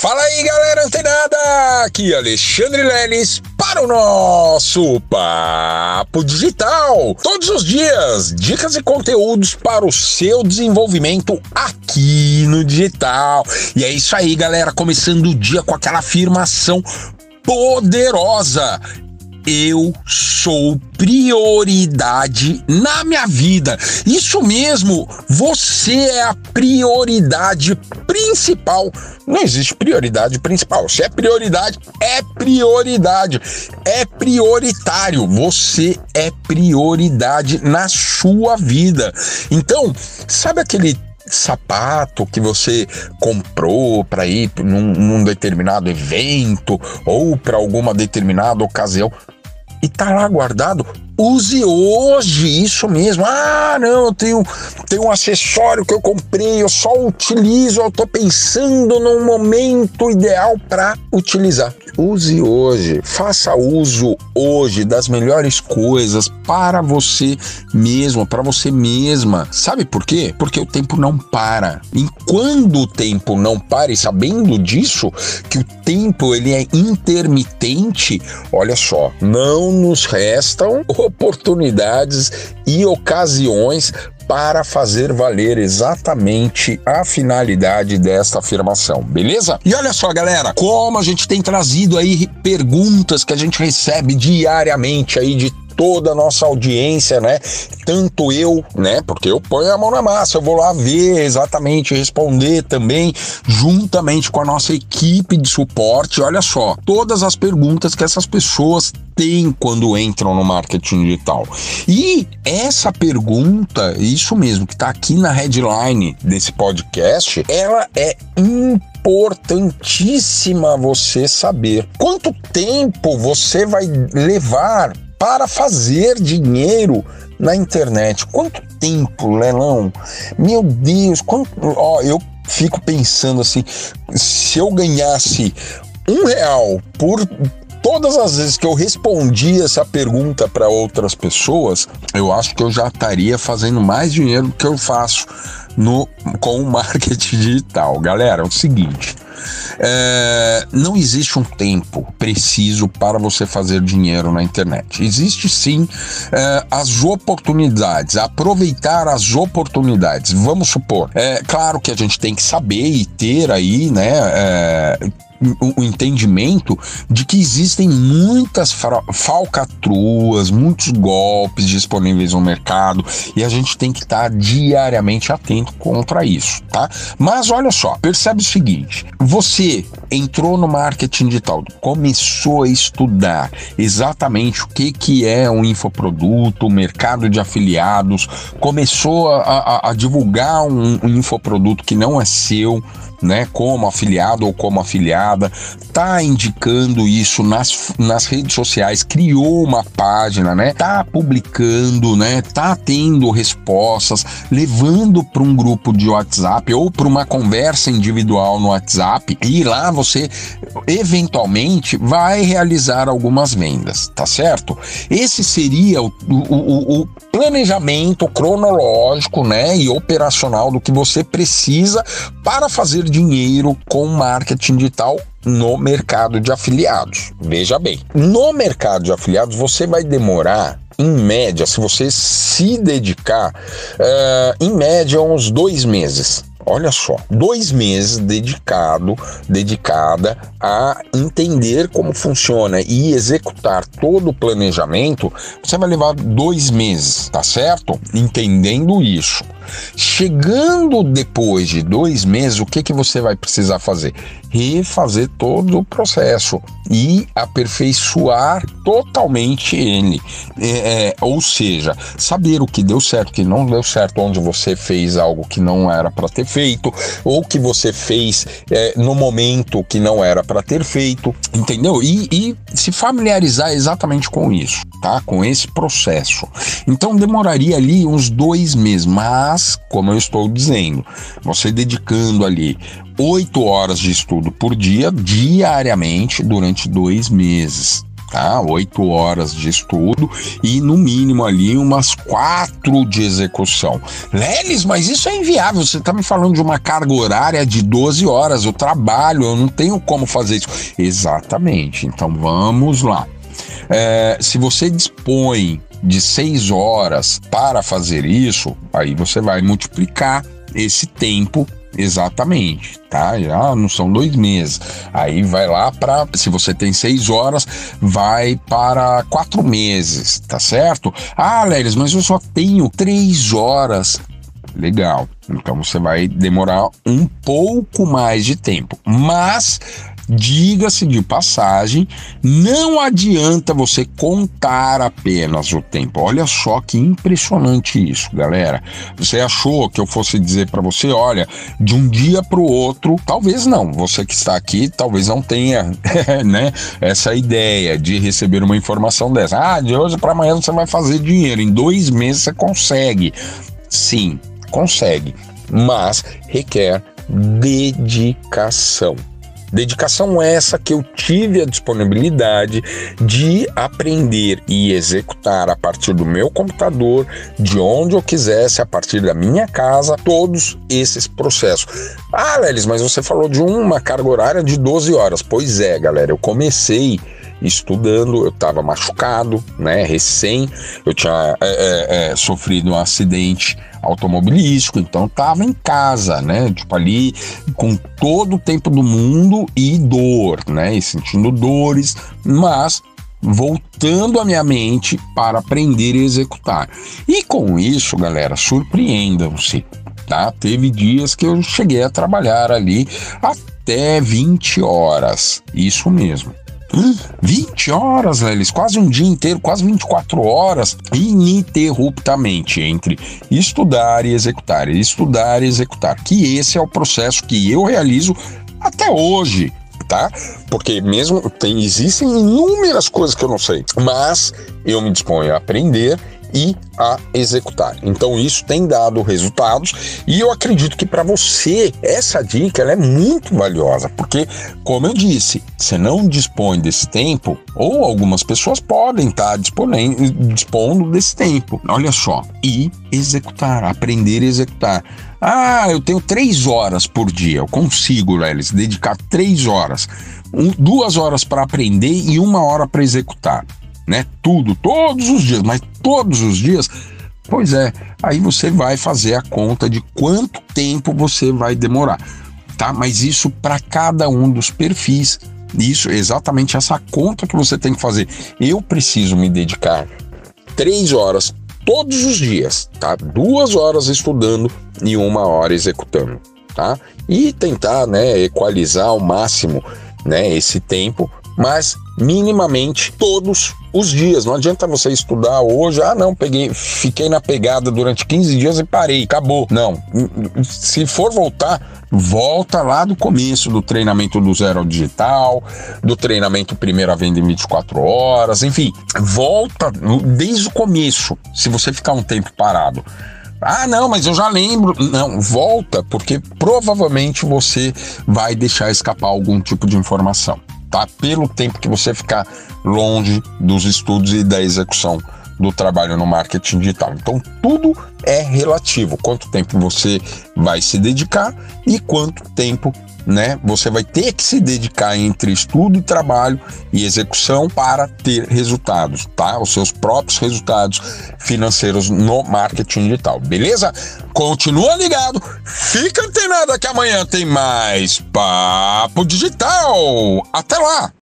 Fala aí, galera antenada! Aqui Alexandre Leles para o nosso Papo Digital. Todos os dias, dicas e conteúdos para o seu desenvolvimento aqui no digital. E é isso aí, galera, começando o dia com aquela afirmação poderosa eu sou prioridade na minha vida. Isso mesmo, você é a prioridade principal. Não existe prioridade principal. Se é prioridade, é prioridade. É prioritário. Você é prioridade na sua vida. Então, sabe aquele sapato que você comprou para ir num, num, determinado evento ou para alguma determinada ocasião e tá lá guardado. Use hoje, isso mesmo. Ah, não, eu tenho, tenho um acessório que eu comprei, eu só utilizo, eu tô pensando num momento ideal para utilizar. Use hoje, faça uso hoje das melhores coisas para você mesmo, para você mesma. Sabe por quê? Porque o tempo não para. E quando o tempo não para, e sabendo disso, que o tempo ele é intermitente, olha só, não nos restam oportunidades e ocasiões para fazer valer exatamente a finalidade desta afirmação, beleza? E olha só, galera, como a gente tem trazido aí perguntas que a gente recebe diariamente aí de toda a nossa audiência, né? Tanto eu, né? Porque eu ponho a mão na massa, eu vou lá ver exatamente, responder também, juntamente com a nossa equipe de suporte. Olha só, todas as perguntas que essas pessoas têm quando entram no marketing digital. E essa pergunta, isso mesmo, que está aqui na headline desse podcast, ela é importantíssima você saber. Quanto tempo você vai levar para fazer dinheiro na internet. Quanto tempo, Lelão? Meu Deus, quanto. Ó, eu fico pensando assim: se eu ganhasse um real por todas as vezes que eu respondi essa pergunta para outras pessoas, eu acho que eu já estaria fazendo mais dinheiro do que eu faço no, com o marketing digital. Galera, é o seguinte. É, não existe um tempo preciso para você fazer dinheiro na internet. Existe sim é, as oportunidades, aproveitar as oportunidades. Vamos supor, é claro que a gente tem que saber e ter aí, né? É, o entendimento de que existem muitas falcatruas, muitos golpes disponíveis no mercado e a gente tem que estar diariamente atento contra isso, tá? Mas olha só, percebe o seguinte: você entrou no marketing digital, começou a estudar exatamente o que, que é um infoproduto, o mercado de afiliados, começou a, a, a divulgar um, um infoproduto que não é seu né, como afiliado ou como afiliada, tá indicando isso nas, nas redes sociais, criou uma página, né, tá publicando, né, tá tendo respostas, levando para um grupo de WhatsApp ou para uma conversa individual no WhatsApp e lá você eventualmente vai realizar algumas vendas, tá certo? Esse seria o, o, o planejamento cronológico, né, e operacional do que você precisa para fazer dinheiro com marketing digital no mercado de afiliados. Veja bem, no mercado de afiliados você vai demorar em média, se você se dedicar, uh, em média uns dois meses Olha só, dois meses dedicado, dedicada a entender como funciona e executar todo o planejamento, você vai levar dois meses, tá certo? Entendendo isso. Chegando depois de dois meses, o que, que você vai precisar fazer? Refazer todo o processo e aperfeiçoar totalmente ele. É, é, ou seja, saber o que deu certo, o que não deu certo, onde você fez algo que não era para ter feito, ou que você fez é, no momento que não era para ter feito, entendeu? E, e se familiarizar exatamente com isso, tá? Com esse processo. Então demoraria ali uns dois meses, mas mas, como eu estou dizendo, você dedicando ali oito horas de estudo por dia, diariamente, durante dois meses. tá? Oito horas de estudo e no mínimo ali umas quatro de execução. Lelis, mas isso é inviável. Você está me falando de uma carga horária de 12 horas. Eu trabalho, eu não tenho como fazer isso. Exatamente. Então vamos lá. É, se você dispõe de seis horas para fazer isso, aí você vai multiplicar esse tempo Exatamente, tá? Já não são dois meses. Aí vai lá para, se você tem seis horas, vai para quatro meses, tá certo? Ah, Lélis, mas eu só tenho três horas. Legal. Então você vai demorar um pouco mais de tempo. Mas Diga-se de passagem, não adianta você contar apenas o tempo. Olha só que impressionante isso, galera. Você achou que eu fosse dizer para você, olha, de um dia para o outro, talvez não. Você que está aqui, talvez não tenha, né, essa ideia de receber uma informação dessa. Ah, de hoje para amanhã você vai fazer dinheiro. Em dois meses você consegue. Sim, consegue, mas requer dedicação. Dedicação essa que eu tive a disponibilidade de aprender e executar a partir do meu computador, de onde eu quisesse, a partir da minha casa, todos esses processos. Ah, Lelis, mas você falou de uma carga horária de 12 horas. Pois é, galera, eu comecei estudando, eu estava machucado, né, recém, eu tinha é, é, é, sofrido um acidente automobilístico, então estava em casa, né, tipo ali com todo o tempo do mundo e dor, né, e sentindo dores, mas voltando a minha mente para aprender e executar. E com isso, galera, surpreendam-se, tá? Teve dias que eu cheguei a trabalhar ali até 20 horas, isso mesmo. 20 horas, velho, quase um dia inteiro, quase 24 horas, ininterruptamente, entre estudar e executar, estudar e executar. Que esse é o processo que eu realizo até hoje, tá? Porque mesmo tem, existem inúmeras coisas que eu não sei, mas eu me disponho a aprender e a executar. Então isso tem dado resultados e eu acredito que para você essa dica é muito valiosa, porque como eu disse, você não dispõe desse tempo ou algumas pessoas podem estar tá dispondo desse tempo. Olha só, e executar, aprender a executar. Ah, eu tenho três horas por dia, eu consigo, Lelis, dedicar três horas, um, duas horas para aprender e uma hora para executar né? Tudo, todos os dias, mas todos os dias. Pois é, aí você vai fazer a conta de quanto tempo você vai demorar, tá? Mas isso para cada um dos perfis. Isso, exatamente essa conta que você tem que fazer. Eu preciso me dedicar três horas todos os dias, tá? Duas horas estudando e uma hora executando, tá? E tentar, né, equalizar ao máximo, né, esse tempo, mas minimamente todos os dias. Não adianta você estudar hoje, ah, não, peguei, fiquei na pegada durante 15 dias e parei, acabou. Não. Se for voltar, volta lá do começo do treinamento do zero digital, do treinamento primeira venda em 24 horas, enfim, volta desde o começo. Se você ficar um tempo parado. Ah, não, mas eu já lembro. Não, volta, porque provavelmente você vai deixar escapar algum tipo de informação tá? Pelo tempo que você ficar longe dos estudos e da execução do trabalho no marketing digital. Então, tudo é relativo. Quanto tempo você vai se dedicar e quanto tempo né? Você vai ter que se dedicar entre estudo e trabalho e execução para ter resultados, tá? Os seus próprios resultados financeiros no marketing digital, beleza? Continua ligado, fica antenado que amanhã tem mais Papo Digital. Até lá!